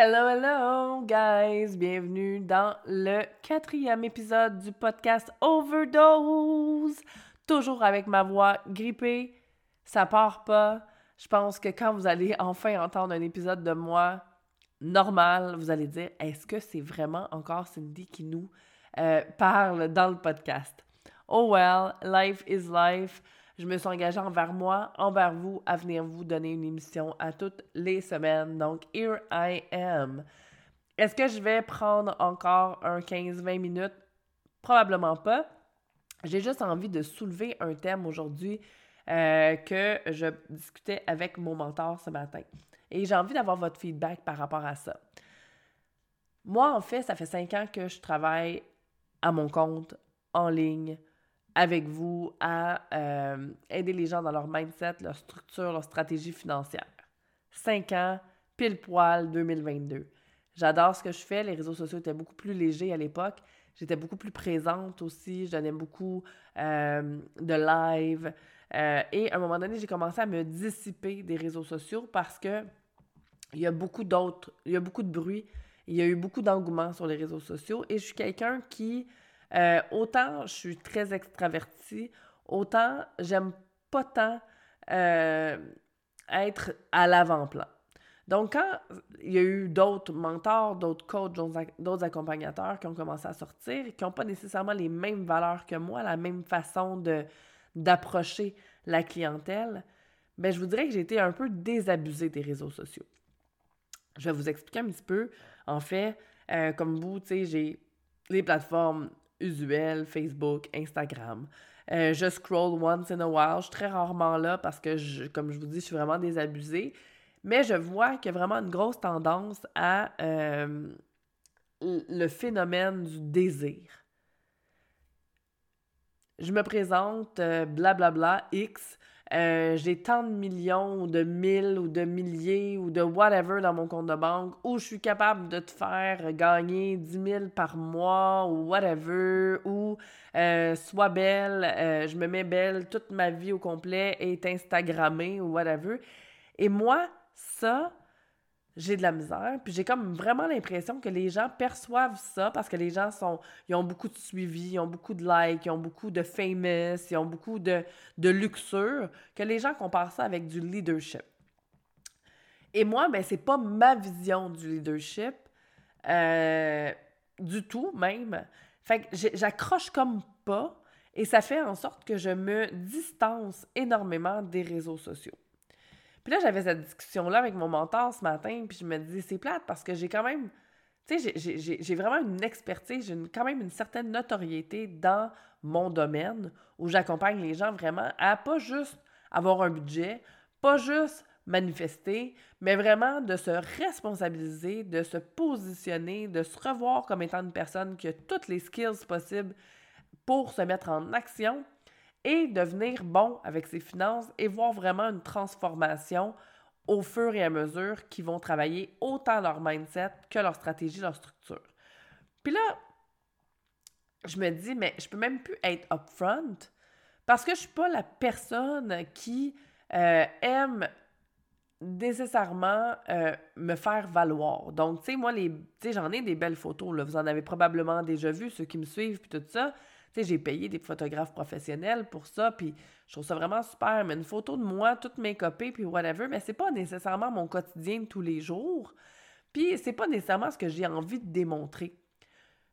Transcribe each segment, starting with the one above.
Hello, hello, guys! Bienvenue dans le quatrième épisode du podcast Overdose. Toujours avec ma voix grippée, ça part pas. Je pense que quand vous allez enfin entendre un épisode de moi normal, vous allez dire est-ce que c'est vraiment encore Cindy qui nous euh, parle dans le podcast? Oh well, life is life je me suis engagée envers moi, envers vous, à venir vous donner une émission à toutes les semaines. Donc, here I am. Est-ce que je vais prendre encore un 15-20 minutes? Probablement pas. J'ai juste envie de soulever un thème aujourd'hui euh, que je discutais avec mon mentor ce matin. Et j'ai envie d'avoir votre feedback par rapport à ça. Moi, en fait, ça fait cinq ans que je travaille à mon compte, en ligne, avec vous à euh, aider les gens dans leur mindset, leur structure, leur stratégie financière. Cinq ans, pile poil 2022. J'adore ce que je fais. Les réseaux sociaux étaient beaucoup plus légers à l'époque. J'étais beaucoup plus présente aussi. Je donnais beaucoup euh, de live. Euh, et à un moment donné, j'ai commencé à me dissiper des réseaux sociaux parce que il y a beaucoup d'autres, il y a beaucoup de bruit, il y a eu beaucoup d'engouement sur les réseaux sociaux et je suis quelqu'un qui euh, autant je suis très extravertie, autant j'aime pas tant euh, être à l'avant-plan. Donc, quand il y a eu d'autres mentors, d'autres coachs, d'autres accompagnateurs qui ont commencé à sortir, qui n'ont pas nécessairement les mêmes valeurs que moi, la même façon d'approcher la clientèle, ben, je vous dirais que j'ai été un peu désabusée des réseaux sociaux. Je vais vous expliquer un petit peu. En fait, euh, comme vous, tu sais, j'ai les plateformes usuel, Facebook, Instagram. Euh, je scroll once in a while. Je suis très rarement là parce que, je, comme je vous dis, je suis vraiment désabusée. Mais je vois qu'il y a vraiment une grosse tendance à euh, le phénomène du désir. Je me présente, blablabla, euh, bla, bla, X, euh, j'ai tant de millions ou de mille ou de milliers ou de whatever dans mon compte de banque ou je suis capable de te faire gagner 10 000 par mois ou whatever ou euh, sois belle, euh, je me mets belle, toute ma vie au complet est Instagrammée ou whatever. Et moi, ça, j'ai de la misère. Puis j'ai comme vraiment l'impression que les gens perçoivent ça parce que les gens sont, ils ont beaucoup de suivi, ils ont beaucoup de likes, ils ont beaucoup de famous, ils ont beaucoup de, de luxure, que les gens comparent ça avec du leadership. Et moi, ben, c'est pas ma vision du leadership, euh, du tout même. Fait que j'accroche comme pas et ça fait en sorte que je me distance énormément des réseaux sociaux. Puis là, j'avais cette discussion-là avec mon mentor ce matin, puis je me dis, c'est plate parce que j'ai quand même, tu sais, j'ai vraiment une expertise, j'ai quand même une certaine notoriété dans mon domaine où j'accompagne les gens vraiment à pas juste avoir un budget, pas juste manifester, mais vraiment de se responsabiliser, de se positionner, de se revoir comme étant une personne qui a toutes les skills possibles pour se mettre en action devenir bon avec ses finances et voir vraiment une transformation au fur et à mesure qu'ils vont travailler autant leur mindset que leur stratégie, leur structure. Puis là, je me dis, mais je peux même plus être upfront parce que je suis pas la personne qui euh, aime nécessairement euh, me faire valoir. Donc, tu sais, moi, les, j'en ai des belles photos, là. Vous en avez probablement déjà vu, ceux qui me suivent, puis tout ça j'ai payé des photographes professionnels pour ça, puis je trouve ça vraiment super. Mais une photo de moi, toutes mes copies, puis whatever, mais c'est pas nécessairement mon quotidien tous les jours. Puis c'est pas nécessairement ce que j'ai envie de démontrer.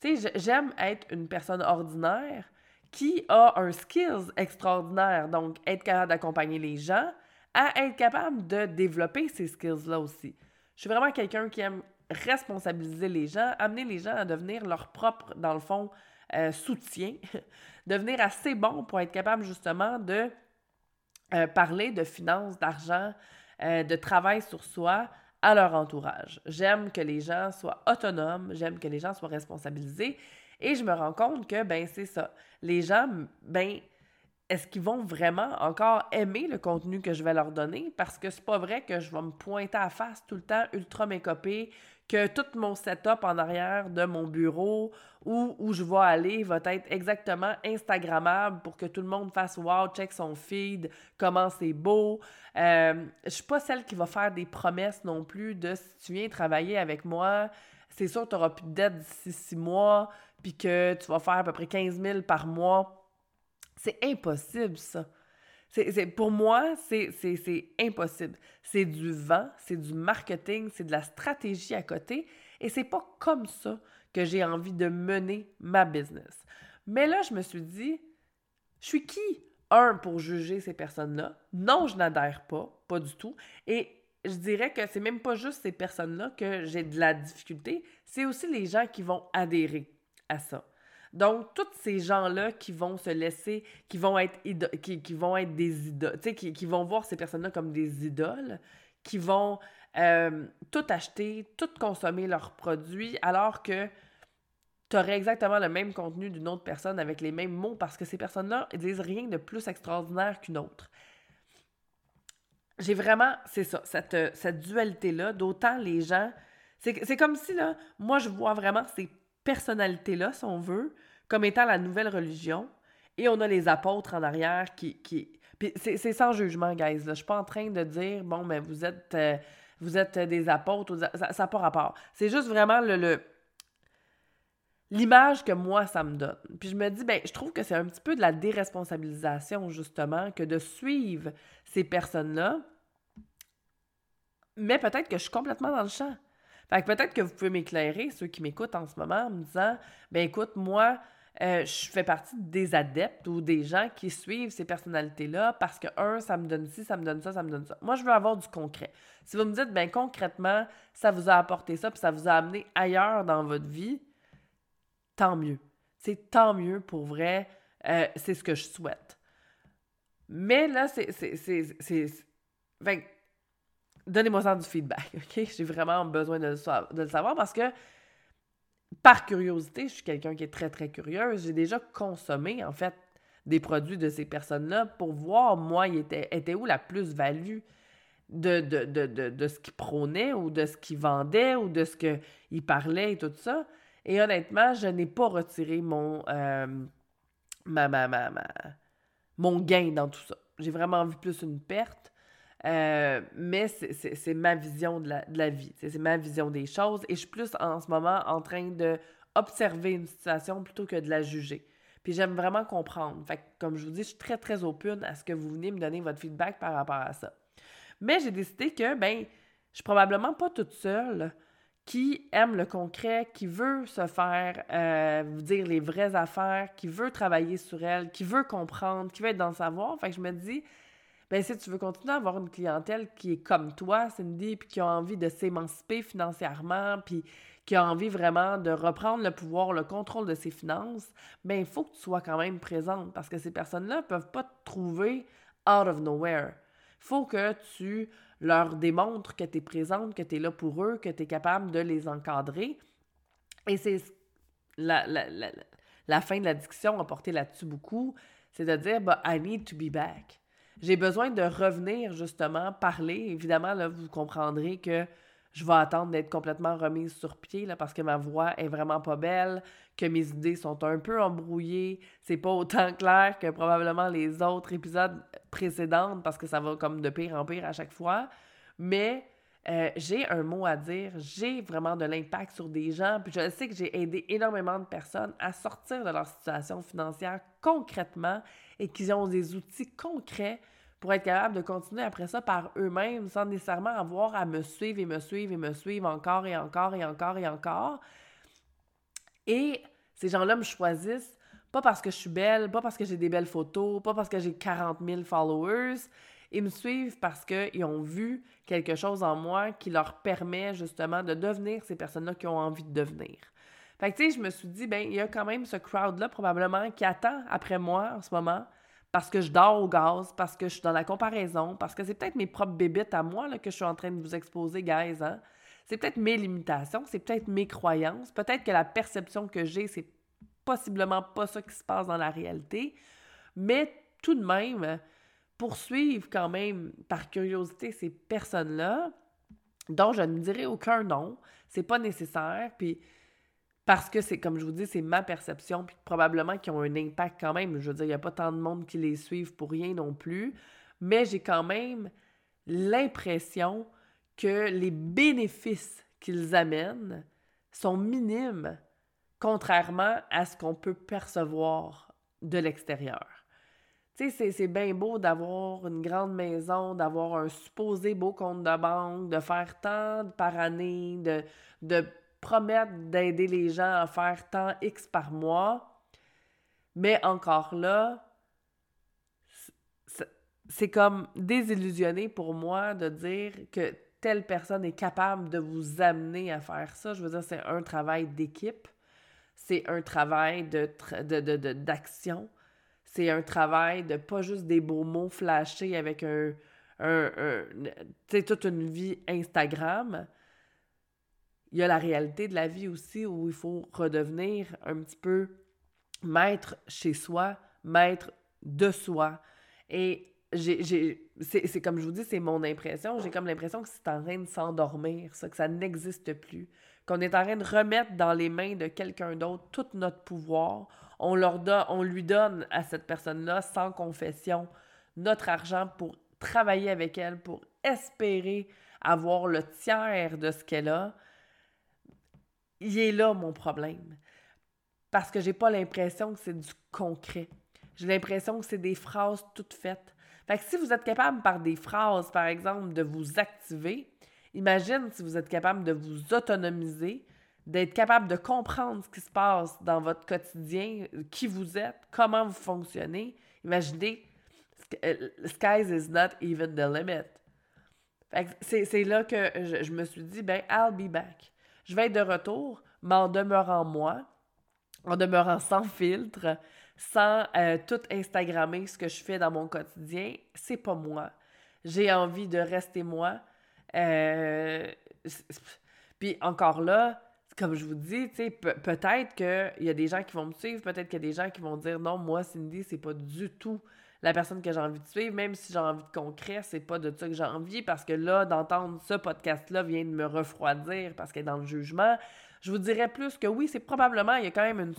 Tu j'aime être une personne ordinaire qui a un skills extraordinaire, donc être capable d'accompagner les gens, à être capable de développer ces skills-là aussi. Je suis vraiment quelqu'un qui aime responsabiliser les gens, amener les gens à devenir leur propre, dans le fond, euh, soutien, devenir assez bon pour être capable justement de euh, parler de finances, d'argent, euh, de travail sur soi à leur entourage. J'aime que les gens soient autonomes, j'aime que les gens soient responsabilisés et je me rends compte que, ben, c'est ça. Les gens, ben, est-ce qu'ils vont vraiment encore aimer le contenu que je vais leur donner? Parce que c'est pas vrai que je vais me pointer à face tout le temps ultra mécopé, que tout mon setup en arrière de mon bureau ou où je vais aller va être exactement Instagrammable pour que tout le monde fasse Wow, check son feed, comment c'est beau. Euh, je suis pas celle qui va faire des promesses non plus de si tu viens travailler avec moi, c'est sûr que tu n'auras plus de dette d'ici six mois, puis que tu vas faire à peu près 15 000 par mois c'est impossible, ça. C'est, pour moi, c'est, impossible. C'est du vent, c'est du marketing, c'est de la stratégie à côté. Et c'est pas comme ça que j'ai envie de mener ma business. Mais là, je me suis dit, je suis qui? Un, pour juger ces personnes-là? Non, je n'adhère pas, pas du tout. Et je dirais que c'est même pas juste ces personnes-là que j'ai de la difficulté, c'est aussi les gens qui vont adhérer à ça. Donc, tous ces gens-là qui vont se laisser, qui vont être, qui, vont être des idoles, sais, qui, vont voir ces personnes-là comme des idoles, qui vont euh, tout acheter, tout consommer leurs produits, alors que tu aurais exactement le même contenu d'une autre personne avec les mêmes mots parce que ces personnes-là disent rien de plus extraordinaire qu'une autre. J'ai vraiment, c'est ça, cette, cette dualité-là, d'autant les gens. C'est comme si, là, moi, je vois vraiment ces personnalité-là, si on veut, comme étant la nouvelle religion. Et on a les apôtres en arrière qui. qui... c'est sans jugement, guys. Là. Je suis pas en train de dire, bon, mais vous êtes, euh, vous êtes des apôtres. Ça n'a pas rapport. C'est juste vraiment le, l'image que moi, ça me donne. Puis je me dis, ben, je trouve que c'est un petit peu de la déresponsabilisation, justement, que de suivre ces personnes-là. Mais peut-être que je suis complètement dans le champ. Fait que peut-être que vous pouvez m'éclairer, ceux qui m'écoutent en ce moment, en me disant ben écoute, moi, euh, je fais partie des adeptes ou des gens qui suivent ces personnalités-là parce que, un, ça me donne ci, ça me donne ça, ça me donne ça. Moi, je veux avoir du concret. Si vous me dites, ben concrètement, ça vous a apporté ça, puis ça vous a amené ailleurs dans votre vie, tant mieux. C'est tant mieux pour vrai. Euh, c'est ce que je souhaite. Mais là, c'est. Donnez-moi ça du feedback, OK? J'ai vraiment besoin de le, savoir parce que, par curiosité, je suis quelqu'un qui est très, très curieuse. J'ai déjà consommé, en fait, des produits de ces personnes-là pour voir, moi, il était, où la plus-value de, de, ce qu'ils prônaient ou de ce qu'ils vendaient ou de ce qu'ils parlaient et tout ça. Et honnêtement, je n'ai pas retiré mon, euh, ma, ma, ma, mon gain dans tout ça. J'ai vraiment vu plus une perte. Euh, mais c'est ma vision de la, vie, c'est ma vision des choses et je suis plus en ce moment en train de observer une situation plutôt que de la juger. Puis j'aime vraiment comprendre. Fait comme je vous dis, je suis très très open à ce que vous venez me donner votre feedback par rapport à ça. Mais j'ai décidé que ben je suis probablement pas toute seule qui aime le concret, qui veut se faire euh, dire les vraies affaires, qui veut travailler sur elle, qui veut comprendre, qui veut être dans le savoir. Fait que je me dis, ben si tu veux continuer à avoir une clientèle qui est comme toi, Cindy, puis qui a envie de s'émanciper financièrement, puis qui a envie vraiment de reprendre le pouvoir, le contrôle de ses finances, ben il faut que tu sois quand même présente parce que ces personnes-là ne peuvent pas te trouver out of nowhere. Il faut que tu leur démontres que tu es présente, que tu es là pour eux, que tu es capable de les encadrer. Et c'est la, la, la, la, fin de la discussion a porté là-dessus beaucoup, c'est de dire, bah, I need to be back j'ai besoin de revenir justement parler. Évidemment, là, vous comprendrez que je vais attendre d'être complètement remise sur pied là, parce que ma voix est vraiment pas belle, que mes idées sont un peu embrouillées. C'est pas autant clair que probablement les autres épisodes précédents parce que ça va comme de pire en pire à chaque fois. Mais euh, j'ai un mot à dire, j'ai vraiment de l'impact sur des gens, puis je sais que j'ai aidé énormément de personnes à sortir de leur situation financière concrètement et qu'ils ont des outils concrets pour être capables de continuer après ça par eux-mêmes sans nécessairement avoir à me suivre et me suivre et me suivre encore et encore et encore et encore. Et ces gens-là me choisissent pas parce que je suis belle, pas parce que j'ai des belles photos, pas parce que j'ai 40 000 followers, ils me suivent parce qu'ils ont vu quelque chose en moi qui leur permet justement de devenir ces personnes-là qui ont envie de devenir. Fait que, tu sais, je me suis dit, ben, il y a quand même ce crowd-là, probablement, qui attend après moi en ce moment, parce que je dors au gaz, parce que je suis dans la comparaison, parce que c'est peut-être mes propres bébites à moi là, que je suis en train de vous exposer, guys. Hein? C'est peut-être mes limitations, c'est peut-être mes croyances, peut-être que la perception que j'ai, c'est possiblement pas ça qui se passe dans la réalité, mais tout de même poursuivre quand même par curiosité ces personnes-là, dont je ne dirai aucun nom, c'est pas nécessaire, puis parce que c'est, comme je vous dis, c'est ma perception, puis probablement qu'ils ont un impact quand même. Je veux dire, il n'y a pas tant de monde qui les suivent pour rien non plus, mais j'ai quand même l'impression que les bénéfices qu'ils amènent sont minimes, contrairement à ce qu'on peut percevoir de l'extérieur. Tu sais, c'est bien beau d'avoir une grande maison, d'avoir un supposé beau compte de banque, de faire tant par année, de, de promettre d'aider les gens à faire tant X par mois. Mais encore là, c'est comme désillusionné pour moi de dire que telle personne est capable de vous amener à faire ça. Je veux dire, c'est un travail d'équipe, c'est un travail de, d'action, c'est un travail de pas juste des beaux mots flashés avec un, un, un toute une vie Instagram, il y a la réalité de la vie aussi où il faut redevenir un petit peu maître chez soi, maître de soi. Et c'est, comme je vous dis, c'est mon impression. J'ai comme l'impression que c'est en train de s'endormir, ça, que ça n'existe plus. Qu'on est en train de remettre dans les mains de quelqu'un d'autre tout notre pouvoir. On, leur donne, on lui donne à cette personne-là, sans confession, notre argent pour travailler avec elle, pour espérer avoir le tiers de ce qu'elle a il est là mon problème. Parce que j'ai pas l'impression que c'est du concret. J'ai l'impression que c'est des phrases toutes faites. Fait que si vous êtes capable par des phrases, par exemple, de vous activer, imagine si vous êtes capable de vous autonomiser, d'être capable de comprendre ce qui se passe dans votre quotidien, qui vous êtes, comment vous fonctionnez. Imaginez, euh, sky is not even the limit. C'est là que je, je me suis dit, ben, I'll be back. Je vais être de retour, mais en demeurant moi, en demeurant sans filtre, sans euh, tout Instagrammer ce que je fais dans mon quotidien, c'est pas moi. J'ai envie de rester moi. Euh, puis encore là, comme je vous dis, peut-être qu'il y a des gens qui vont me suivre, peut-être qu'il y a des gens qui vont dire non, moi, Cindy, c'est pas du tout la personne que j'ai envie de suivre, même si j'ai envie de concret, c'est pas de ça que j'ai envie, parce que là, d'entendre ce podcast-là vient de me refroidir parce qu'elle est dans le jugement. Je vous dirais plus que oui, c'est probablement, il y a quand même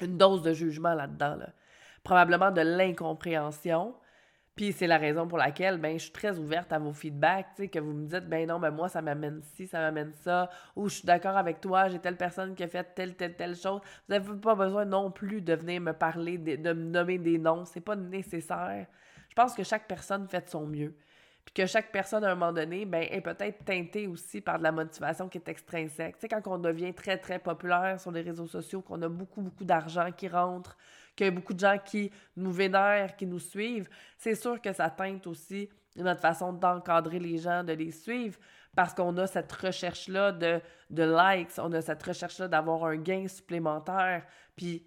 une, dose de jugement là-dedans. Là. Probablement de l'incompréhension, puis c'est la raison pour laquelle ben, je suis très ouverte à vos feedbacks, que vous me dites, ben non, ben moi, ça m'amène ci, ça m'amène ça, ou je suis d'accord avec toi, j'ai telle personne qui a fait telle, telle, telle chose. Vous n'avez pas besoin non plus de venir me parler, de, de me nommer des noms, c'est pas nécessaire. Je pense que chaque personne fait de son mieux. Puis que chaque personne, à un moment donné, ben, est peut-être teintée aussi par de la motivation qui est extrinsèque. Tu sais, quand on devient très, très populaire sur les réseaux sociaux, qu'on a beaucoup, beaucoup d'argent qui rentre, qu'il y a beaucoup de gens qui nous vénèrent, qui nous suivent, c'est sûr que ça teinte aussi notre façon d'encadrer les gens, de les suivre, parce qu'on a cette recherche-là de, de likes, on a cette recherche-là d'avoir un gain supplémentaire. Puis,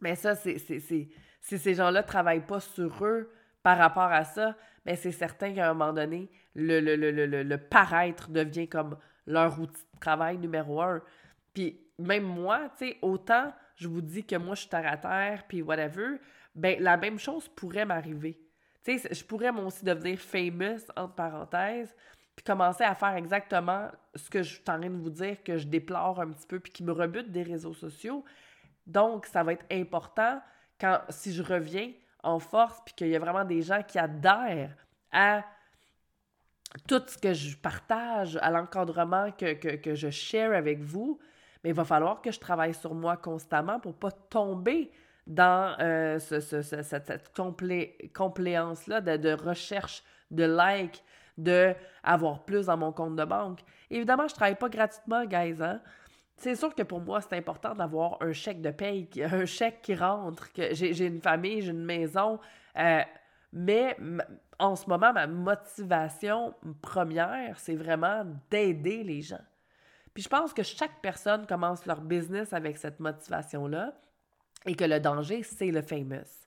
mais ça, c'est, si ces gens-là ne travaillent pas sur eux par rapport à ça, mais c'est certain qu'à un moment donné, le, le, le, le, paraître devient comme leur outil de travail numéro un. Puis même moi, tu sais, autant je vous dis que moi, je suis terre à terre, puis whatever, ben la même chose pourrait m'arriver. Tu sais, je pourrais moi aussi devenir famous, entre parenthèses, puis commencer à faire exactement ce que je suis en train de vous dire, que je déplore un petit peu, puis qui me rebute des réseaux sociaux. Donc, ça va être important quand, si je reviens en force, puis qu'il y a vraiment des gens qui adhèrent à tout ce que je partage, à l'encadrement que, je share avec vous, mais il va falloir que je travaille sur moi constamment pour pas tomber dans euh, cette, compléance-là de, recherche de likes, de avoir plus dans mon compte de banque. Évidemment, je travaille pas gratuitement, guys. Hein? C'est sûr que pour moi, c'est important d'avoir un chèque de paye, un chèque qui rentre, que j'ai une famille, j'ai une maison. Euh, mais en ce moment, ma motivation première, c'est vraiment d'aider les gens. Puis je pense que chaque personne commence leur business avec cette motivation-là et que le danger, c'est le famous.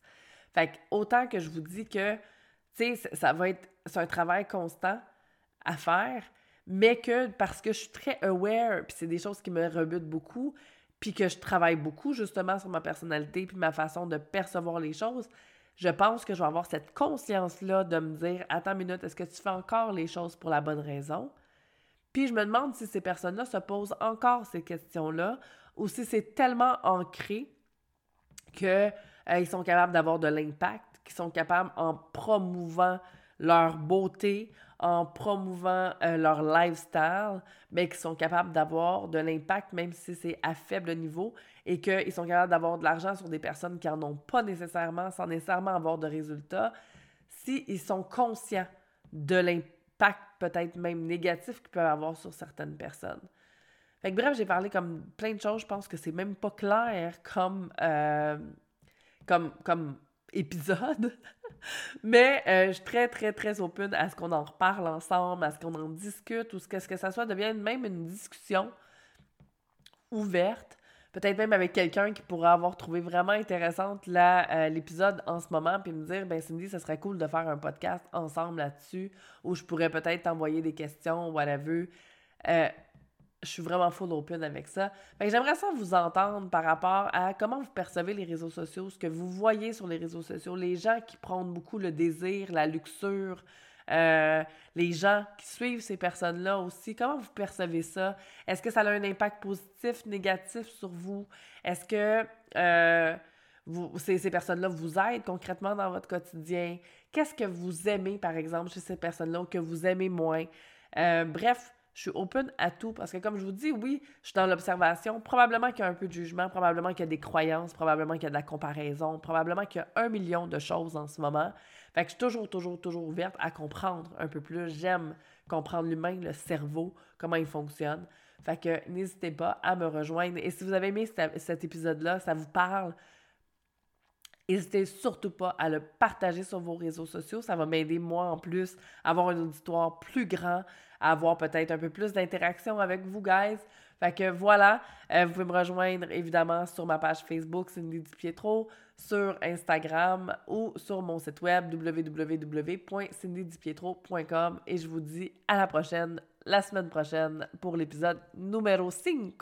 Fait que autant que je vous dis que, tu sais, ça va être, c'est un travail constant à faire, mais que parce que je suis très aware, puis c'est des choses qui me rebutent beaucoup, puis que je travaille beaucoup justement sur ma personnalité puis ma façon de percevoir les choses, je pense que je vais avoir cette conscience-là de me dire Attends une minute, est-ce que tu fais encore les choses pour la bonne raison? Puis je me demande si ces personnes-là se posent encore ces questions-là ou si c'est tellement ancré qu'ils euh, sont capables d'avoir de l'impact, qu'ils sont capables en promouvant leur beauté, en promouvant euh, leur lifestyle, mais qui sont capables d'avoir de l'impact, même si c'est à faible niveau, et qu'ils sont capables d'avoir de l'argent sur des personnes qui n'en ont pas nécessairement, sans nécessairement avoir de résultats, s'ils sont conscients de l'impact peut-être même négatif qu'ils peuvent avoir sur certaines personnes. Bref, j'ai parlé comme plein de choses, je pense que c'est même pas clair comme, euh, comme, comme épisode. Mais euh, je suis très, très, très open à ce qu'on en reparle ensemble, à ce qu'on en discute, ou ce que, ce que ça soit devienne même une discussion ouverte. Peut-être même avec quelqu'un qui pourrait avoir trouvé vraiment intéressante euh, l'épisode en ce moment, puis me dire, ben Cindy, ça serait cool de faire un podcast ensemble là-dessus, où je pourrais peut-être t'envoyer des questions, whatever. Euh, je suis vraiment full open avec ça. j'aimerais ça vous entendre par rapport à comment vous percevez les réseaux sociaux, ce que vous voyez sur les réseaux sociaux, les gens qui prônent beaucoup le désir, la luxure, euh, les gens qui suivent ces personnes-là aussi. Comment vous percevez ça? Est-ce que ça a un impact positif, négatif sur vous? Est-ce que euh, vous, ces, ces personnes-là vous aident concrètement dans votre quotidien? Qu'est-ce que vous aimez, par exemple, chez ces personnes-là ou que vous aimez moins? Euh, bref, je suis open à tout parce que, comme je vous dis, oui, je suis dans l'observation. Probablement qu'il y a un peu de jugement, probablement qu'il y a des croyances, probablement qu'il y a de la comparaison, probablement qu'il y a un million de choses en ce moment. Fait que je suis toujours, toujours, toujours ouverte à comprendre un peu plus. J'aime comprendre l'humain, le cerveau, comment il fonctionne. Fait que n'hésitez pas à me rejoindre. Et si vous avez aimé cet épisode-là, ça vous parle, N'hésitez surtout pas à le partager sur vos réseaux sociaux. Ça va m'aider, moi, en plus, à avoir un auditoire plus grand, à avoir peut-être un peu plus d'interaction avec vous, guys. Fait que voilà, euh, vous pouvez me rejoindre évidemment sur ma page Facebook Cindy Pietro, sur Instagram ou sur mon site web www.cindydipietro.com et je vous dis à la prochaine, la semaine prochaine pour l'épisode numéro 5.